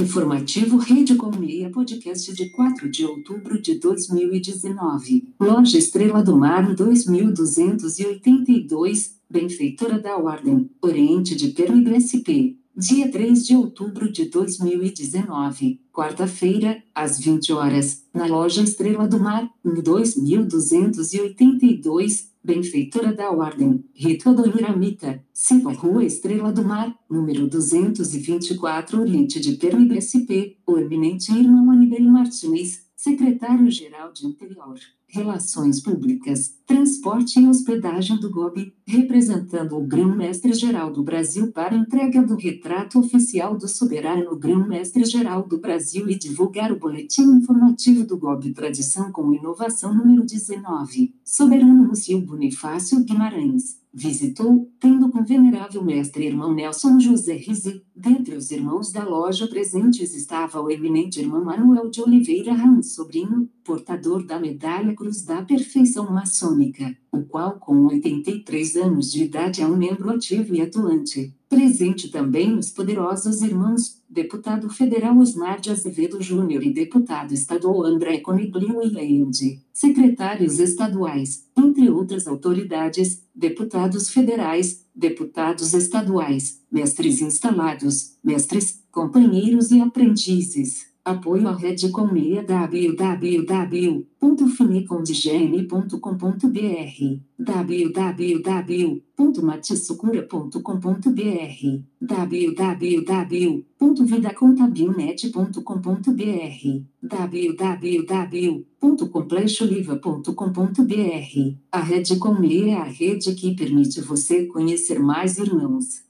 Informativo Rede com Meia Podcast de 4 de outubro de 2019. Loja Estrela do Mar 2282, benfeitora da Ordem, Oriente de Permigo SP. Dia 3 de outubro de 2019, quarta-feira, às 20 horas, na loja Estrela do Mar, 2282, benfeitora da Ordem, Rito Adomiramita, Silva Rua Estrela do Mar, número 224 Oriente de Permigo SP, o eminente irmão Anibel Martins, secretário-geral de Interior. Relações Públicas, Transporte e Hospedagem do GOB, representando o Grão-Mestre-Geral do Brasil para entrega do retrato oficial do soberano Grão-Mestre-Geral do Brasil e divulgar o boletim informativo do GOB Tradição com Inovação número 19. Soberano Múcio Bonifácio Guimarães visitou, tendo com venerável mestre irmão Nelson José Rizzi, dentre os irmãos da loja presentes estava o eminente irmão Manuel de Oliveira Ramos Sobrinho, portador da medalha Cruz da Perfeição Maçônica, o qual com 83 anos de idade é um membro ativo e atuante. Presente também os poderosos irmãos, deputado federal Osmar de Azevedo Júnior e deputado estadual André Coniglio e Leilde, secretários estaduais, entre outras autoridades, deputados federais, deputados estaduais, mestres instalados, mestres, companheiros e aprendizes. Apoio à rede com meia www.finecondigene.com.br www.matisucura.com.br www.vidacontabilnet.com.br www.complexoliva.com.br A rede com meia é a rede que permite você conhecer mais irmãos.